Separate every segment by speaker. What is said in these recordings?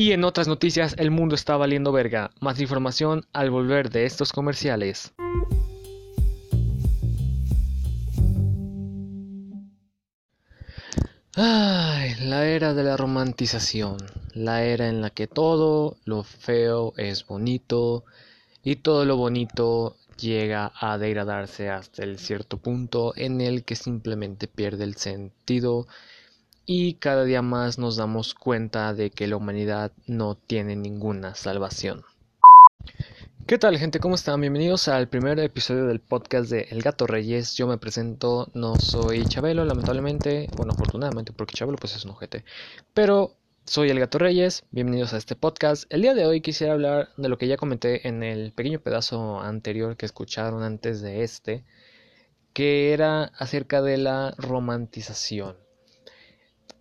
Speaker 1: Y en otras noticias, el mundo está valiendo verga. Más información al volver de estos comerciales. Ay, la era de la romantización, la era en la que todo lo feo es bonito y todo lo bonito llega a degradarse hasta el cierto punto en el que simplemente pierde el sentido y cada día más nos damos cuenta de que la humanidad no tiene ninguna salvación. ¿Qué tal gente? ¿Cómo están? Bienvenidos al primer episodio del podcast de El Gato Reyes. Yo me presento, no soy Chabelo, lamentablemente, bueno, afortunadamente, porque Chabelo pues es un ojete, pero soy El Gato Reyes, bienvenidos a este podcast. El día de hoy quisiera hablar de lo que ya comenté en el pequeño pedazo anterior que escucharon antes de este, que era acerca de la romantización.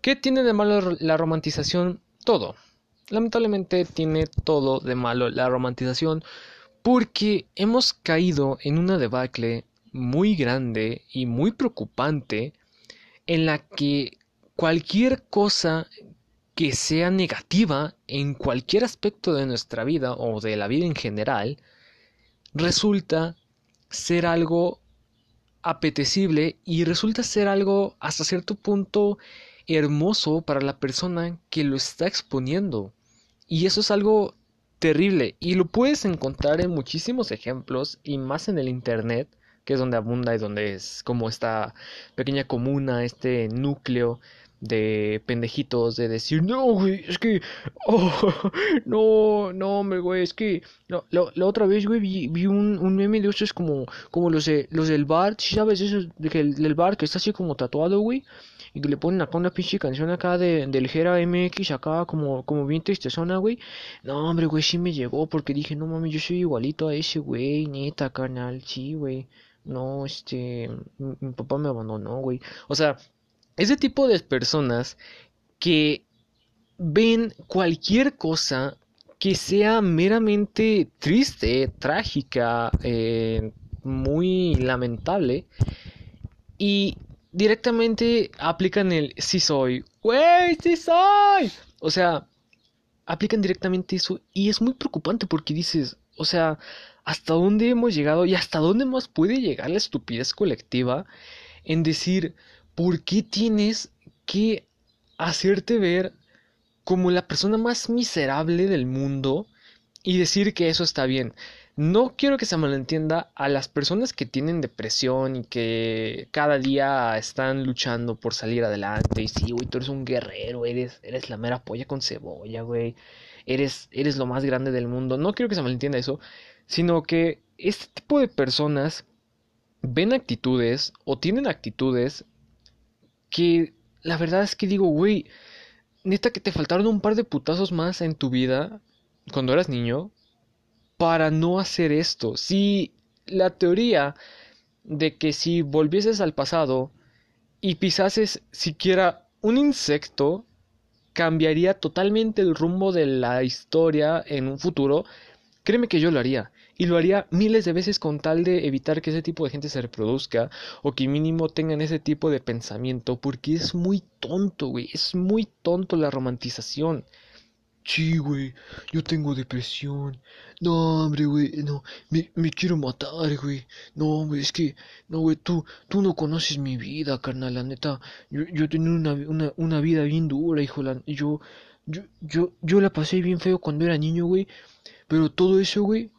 Speaker 1: ¿Qué tiene de malo la romantización? Todo. Lamentablemente tiene todo de malo la romantización porque hemos caído en una debacle muy grande y muy preocupante en la que cualquier cosa que sea negativa en cualquier aspecto de nuestra vida o de la vida en general resulta ser algo apetecible y resulta ser algo hasta cierto punto hermoso para la persona que lo está exponiendo. Y eso es algo terrible y lo puedes encontrar en muchísimos ejemplos y más en el internet que es donde abunda y donde es como esta pequeña comuna, este núcleo de pendejitos de decir, no, güey, es que, oh, no, no, hombre, güey, es que, la, otra vez, güey, vi, vi un, un, meme de es como, como los, de, los del bar, ¿sabes? Eso, de que el, del bar que está así como tatuado, güey, y que le ponen acá una pinche canción acá de, de ligera MX acá como, como bien tristezona, güey. No, hombre, güey, sí me llegó porque dije, no mames, yo soy igualito a ese güey, neta, canal, sí, güey. No, este, mi, papá me abandonó, güey. O sea, ese tipo de personas que ven cualquier cosa que sea meramente triste, trágica, eh, muy lamentable y directamente aplican el sí soy. Wey, sí soy. O sea, aplican directamente eso y es muy preocupante porque dices, o sea, ¿hasta dónde hemos llegado y hasta dónde más puede llegar la estupidez colectiva en decir, ¿por qué tienes que hacerte ver como la persona más miserable del mundo y decir que eso está bien? No quiero que se malentienda a las personas que tienen depresión y que cada día están luchando por salir adelante. Y sí, güey, tú eres un guerrero, eres, eres la mera polla con cebolla, güey. Eres, eres lo más grande del mundo. No quiero que se malentienda eso, sino que este tipo de personas ven actitudes o tienen actitudes que la verdad es que digo, güey, neta que te faltaron un par de putazos más en tu vida cuando eras niño para no hacer esto. Si la teoría de que si volvieses al pasado y pisases siquiera un insecto, cambiaría totalmente el rumbo de la historia en un futuro, créeme que yo lo haría. Y lo haría miles de veces con tal de evitar que ese tipo de gente se reproduzca o que mínimo tengan ese tipo de pensamiento, porque es muy tonto, güey. Es muy tonto la romantización. Sí, güey, yo tengo depresión. No, hombre, güey, no, me, me quiero matar, güey. No, hombre, es que, no, güey, tú, tú no conoces mi vida, carnal, la neta. Yo, yo tenía una, una, una vida bien dura, hijo, la, yo, yo, yo, yo la pasé bien feo cuando era niño, güey. Pero todo eso, güey,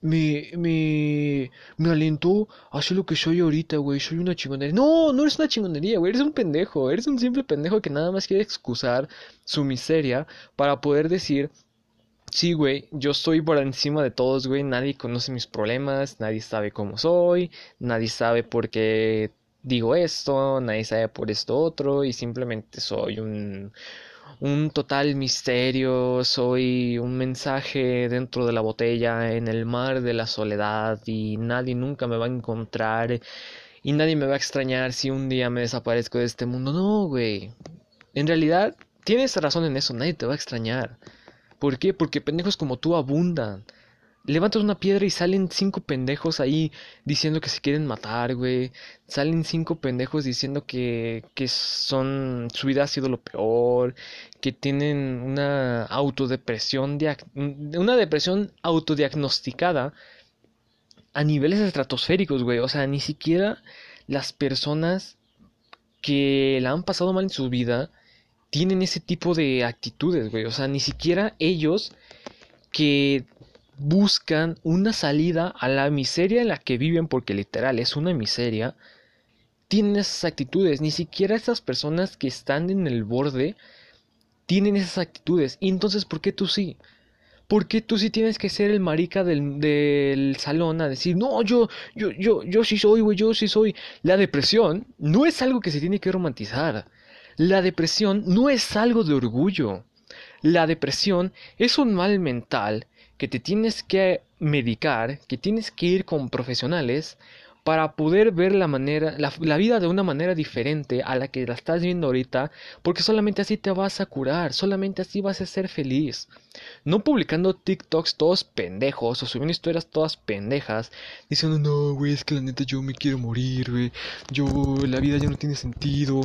Speaker 1: me, me, me alentó a hacer lo que soy ahorita, güey. Soy una chingonería. No, no eres una chingonería, güey. Eres un pendejo. Eres un simple pendejo que nada más quiere excusar su miseria para poder decir, sí, güey, yo estoy por encima de todos, güey. Nadie conoce mis problemas, nadie sabe cómo soy, nadie sabe por qué digo esto, nadie sabe por esto otro y simplemente soy un un total misterio, soy un mensaje dentro de la botella en el mar de la soledad y nadie nunca me va a encontrar y nadie me va a extrañar si un día me desaparezco de este mundo. No, güey. En realidad, tienes razón en eso, nadie te va a extrañar. ¿Por qué? Porque pendejos como tú abundan. Levantas una piedra y salen cinco pendejos ahí diciendo que se quieren matar, güey. Salen cinco pendejos diciendo que, que son, su vida ha sido lo peor, que tienen una autodepresión, una depresión autodiagnosticada a niveles estratosféricos, güey. O sea, ni siquiera las personas que la han pasado mal en su vida tienen ese tipo de actitudes, güey. O sea, ni siquiera ellos que buscan una salida a la miseria en la que viven, porque literal es una miseria, tienen esas actitudes. Ni siquiera esas personas que están en el borde tienen esas actitudes. Y entonces, ¿por qué tú sí? ¿Por qué tú sí tienes que ser el marica del, del salón a decir, no, yo, yo, yo, yo sí soy, güey, yo sí soy? La depresión no es algo que se tiene que romantizar. La depresión no es algo de orgullo. La depresión es un mal mental que te tienes que medicar, que tienes que ir con profesionales para poder ver la manera, la, vida de una manera diferente a la que la estás viendo ahorita, porque solamente así te vas a curar, solamente así vas a ser feliz. No publicando TikToks todos pendejos o subiendo historias todas pendejas, diciendo, no, güey, es que la neta yo me quiero morir, güey, yo, la vida ya no tiene sentido,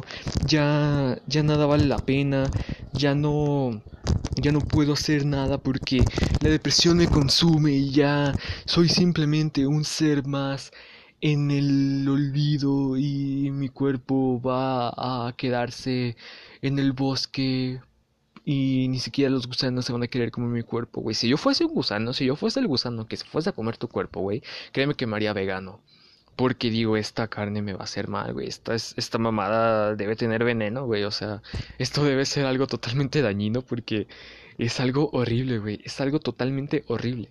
Speaker 1: ya, ya nada vale la pena, ya no, ya no puedo hacer nada porque la depresión me consume y ya soy simplemente un ser más en el olvido y mi cuerpo va a quedarse en el bosque y ni siquiera los gusanos se van a querer comer mi cuerpo, güey. Si yo fuese un gusano, si yo fuese el gusano que se fuese a comer tu cuerpo, güey, créeme que me haría vegano. Porque digo, esta carne me va a hacer mal, güey. Esta, esta mamada debe tener veneno, güey. O sea, esto debe ser algo totalmente dañino porque es algo horrible, güey. Es algo totalmente horrible.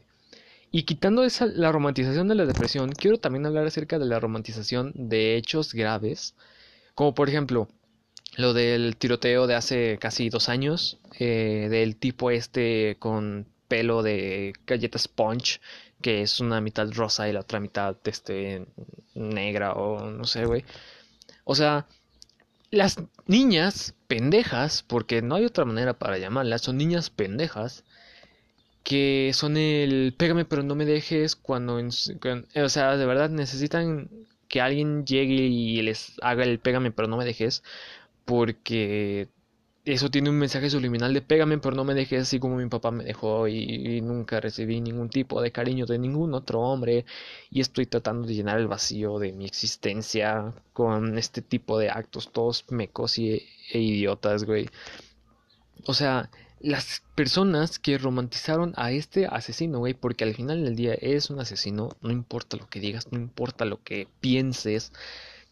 Speaker 1: Y quitando esa, la romantización de la depresión, quiero también hablar acerca de la romantización de hechos graves, como por ejemplo lo del tiroteo de hace casi dos años, eh, del tipo este con pelo de galleta sponge, que es una mitad rosa y la otra mitad este, negra o no sé, güey. O sea, las niñas pendejas, porque no hay otra manera para llamarlas, son niñas pendejas, que son el pégame pero no me dejes cuando, o sea, de verdad necesitan que alguien llegue y les haga el pégame pero no me dejes porque eso tiene un mensaje subliminal de pégame pero no me dejes así como mi papá me dejó y, nunca recibí ningún tipo de cariño de ningún otro hombre y estoy tratando de llenar el vacío de mi existencia con este tipo de actos todos mecos y, e idiotas, güey. O sea, las personas que romantizaron a este asesino, güey, porque al final del día es un asesino, no importa lo que digas, no importa lo que pienses,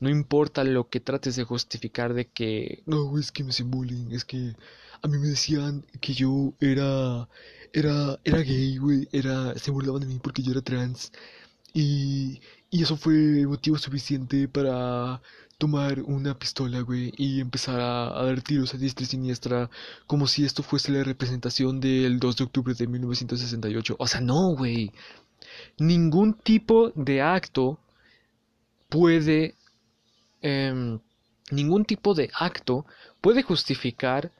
Speaker 1: no importa lo que trates de justificar de que, no, es que me hacen es que a mí me decían que yo era, era, era gay, güey, era, se burlaban de mí porque yo era trans. Y, y eso fue motivo suficiente para tomar una pistola, güey, y empezar a, dar tiros a diestra y siniestra, como si esto fuese la representación del 2 de octubre de 1968. O sea, no, güey. Ningún tipo de acto puede... Em, ningún tipo de acto puede justificar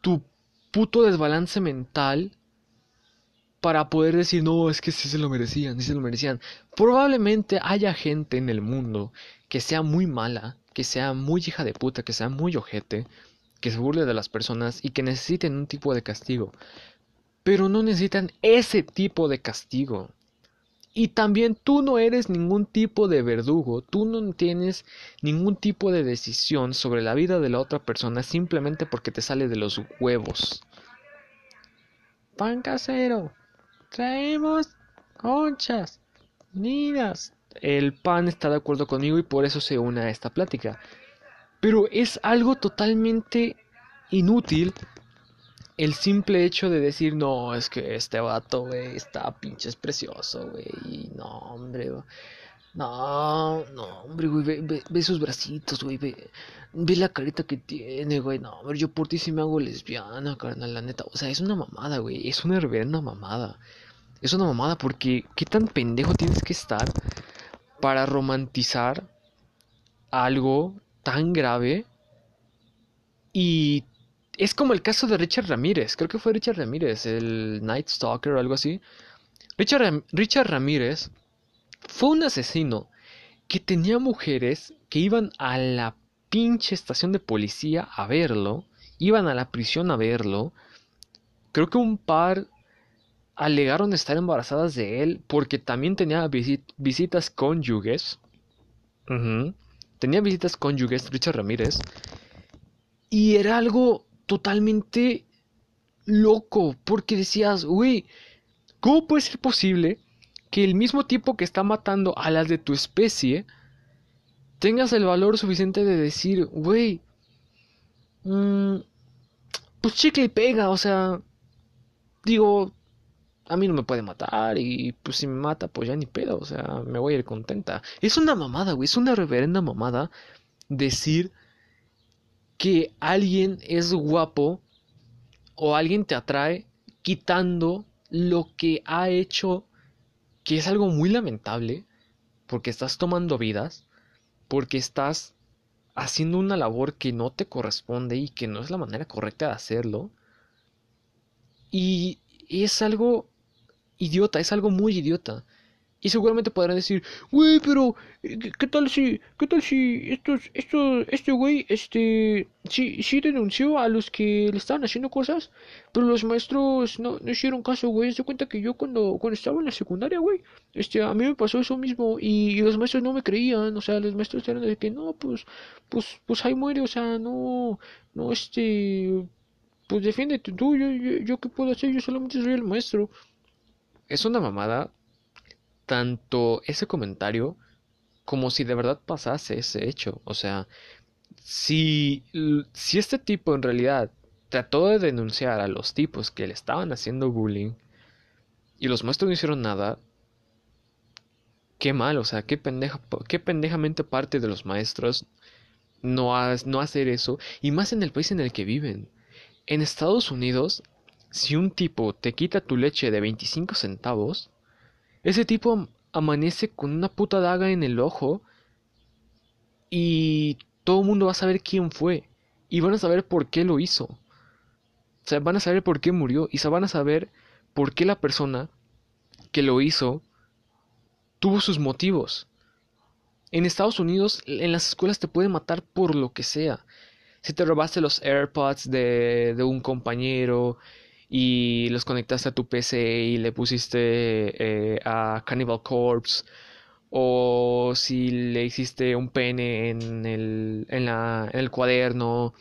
Speaker 1: tu puto desbalance mental para poder decir, no, es que sí se lo merecían, sí se lo merecían. Probablemente haya gente en el mundo que sea muy mala, que sea muy hija de puta, que sea muy ojete, que se burle de las personas y que necesiten un tipo de castigo. Pero no necesitan ese tipo de castigo. Y también tú no eres ningún tipo de verdugo, tú no tienes ningún tipo de decisión sobre la vida de la otra persona simplemente porque te sale de los huevos. Pan casero, traemos conchas, nidas, el PAN está de acuerdo conmigo y por eso se une a esta plática. Pero es algo totalmente inútil el simple hecho de decir, no, es que este vato, güey, está pinches precioso, güey. No, hombre, no, no, hombre, güey, ve, ve, sus bracitos, güey, ve, ve, la carita que tiene, güey. No, hombre, yo por ti sí me hago lesbiana, carnal, la neta. O sea, es una mamada, güey, es una reverenda mamada. Es una mamada porque, ¿qué tan pendejo tienes que estar para romantizar algo tan grave y es como el caso de Richard Ramírez, creo que fue Richard Ramírez, el Night Stalker o algo así. Richard, Richard Ramírez fue un asesino que tenía mujeres que iban a la pinche estación de policía a verlo, iban a la prisión a verlo. Creo que un par alegaron estar embarazadas de él porque también tenía visitas cónyuges. Tenía visitas cónyuges, Richard Ramírez. Y era algo totalmente loco, porque decías, güey, ¿cómo puede ser posible que el mismo tipo que está matando a las de tu especie tengas el valor suficiente de decir, güey, mm, pues chicle y pega, o sea, digo, a mí no me puede matar y pues si me mata, pues ya ni pedo, o sea, me voy a ir contenta. Es una mamada, güey, es una reverenda mamada decir que alguien es guapo o alguien te atrae quitando lo que ha hecho, que es algo muy lamentable, porque estás tomando vidas, porque estás haciendo una labor que no te corresponde y que no es la manera correcta de hacerlo. Y es algo idiota, es algo muy idiota. Y seguramente podrán decir, güey, pero eh, ¿qué tal si, qué tal si estos, estos, este güey, este, sí, sí denunció a los que le estaban haciendo cosas, pero los maestros no, no hicieron caso, güey. Se cuenta que yo cuando, cuando estaba en la secundaria, güey, este, a mí me pasó eso mismo y, los maestros no me creían, o sea, los maestros eran de que no, pues, pues, pues ahí muere, o sea, no, no, este, pues defiéndete tú, yo, yo, yo qué puedo hacer, yo solamente soy el maestro. Es una mamada tanto ese comentario como si de verdad pasase ese hecho. O sea, si, si este tipo en realidad trató de denunciar a los tipos que le estaban haciendo bullying y los maestros no hicieron nada, qué mal, o sea, qué, pendeja, qué pendejamente parte de los maestros no, no hacer eso, y más en el país en el que viven. En Estados Unidos, si un tipo te quita tu leche de 25 centavos, ese tipo amanece con una puta daga en el ojo y todo el mundo va a saber quién fue y van a saber por qué lo hizo. O sea, van a saber por qué murió y se van a saber por qué la persona que lo hizo tuvo sus motivos. En Estados Unidos, en las escuelas te pueden matar por lo que sea. Si te robaste los AirPods de, de un compañero, y los conectaste a tu PC y le pusiste eh, a Cannibal Corpse o si le hiciste un pene en el, en, la, en el cuaderno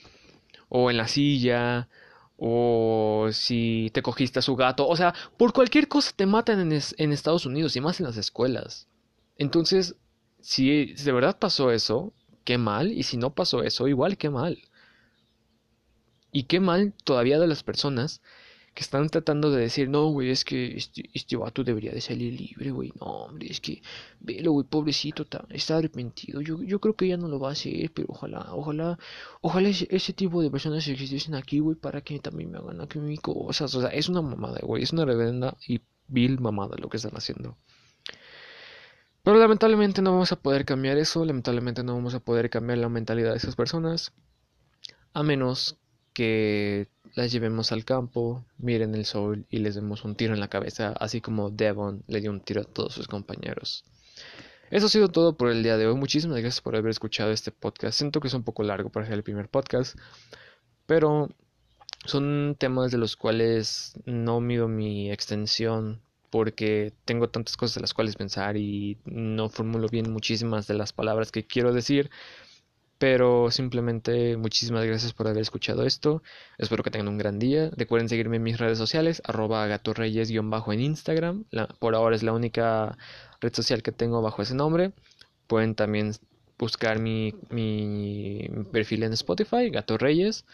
Speaker 1: o en la silla o si te cogiste a su gato, o sea, por cualquier cosa te matan en, en Estados Unidos y más en las escuelas. Entonces, si de verdad pasó eso, qué mal, y si no pasó eso, igual qué mal. Y qué mal todavía de las personas que están tratando de decir, no, güey, es que este, este vato debería de salir libre, güey, no, hombre, es que, velo, güey, pobrecito, está, arrepentido, yo, yo creo que ya no lo va a hacer, pero ojalá, ojalá, ojalá ese, tipo de personas existiesen aquí, güey, para que también me hagan aquí mi cosas, o sea, es una mamada, güey, es una reverenda y vil mamada lo que están haciendo. Pero lamentablemente no vamos a poder cambiar eso, lamentablemente no vamos a poder cambiar la mentalidad de esas personas, a menos que las llevemos al campo, miren el sol y les demos un tiro en la cabeza, así como Devon le dio un tiro a todos sus compañeros. Eso ha sido todo por el día de hoy. Muchísimas gracias por haber escuchado este podcast. Siento que es un poco largo para ser el primer podcast, pero son temas de los cuales no mido mi extensión porque tengo tantas cosas de las cuales pensar y no formulo bien muchísimas de las palabras que quiero decir. Pero simplemente muchísimas gracias por haber escuchado esto. Espero que tengan un gran día. Recuerden seguirme en mis redes sociales, arroba gatorreyes-bajo en Instagram. por ahora es la única red social que tengo bajo ese nombre. Pueden también buscar mi, mi perfil en Spotify, Gato Reyes.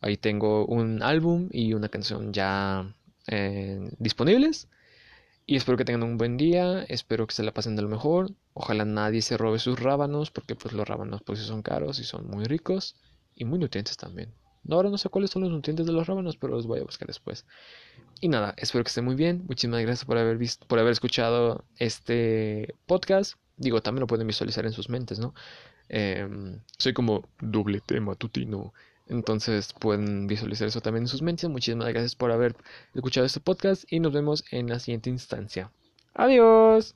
Speaker 1: Ahí tengo un álbum y una canción ya eh, disponibles. Y espero que tengan un buen día, espero que se la pasen de lo mejor. Ojalá nadie se robe sus rábanos, porque pues los rábanos pues son caros y son muy ricos y muy nutrientes también. No, ahora no sé cuáles son los nutrientes de los rábanos, pero los voy a buscar después. Y nada, espero que estén muy bien. Muchísimas gracias por haber visto, por haber escuchado este podcast. Digo, también lo pueden visualizar en sus mentes, ¿no? Em, soy como doble tema tutino. Entonces pueden visualizar eso también en sus mentes. Muchísimas gracias por haber escuchado este podcast y nos vemos en la siguiente instancia. Adiós.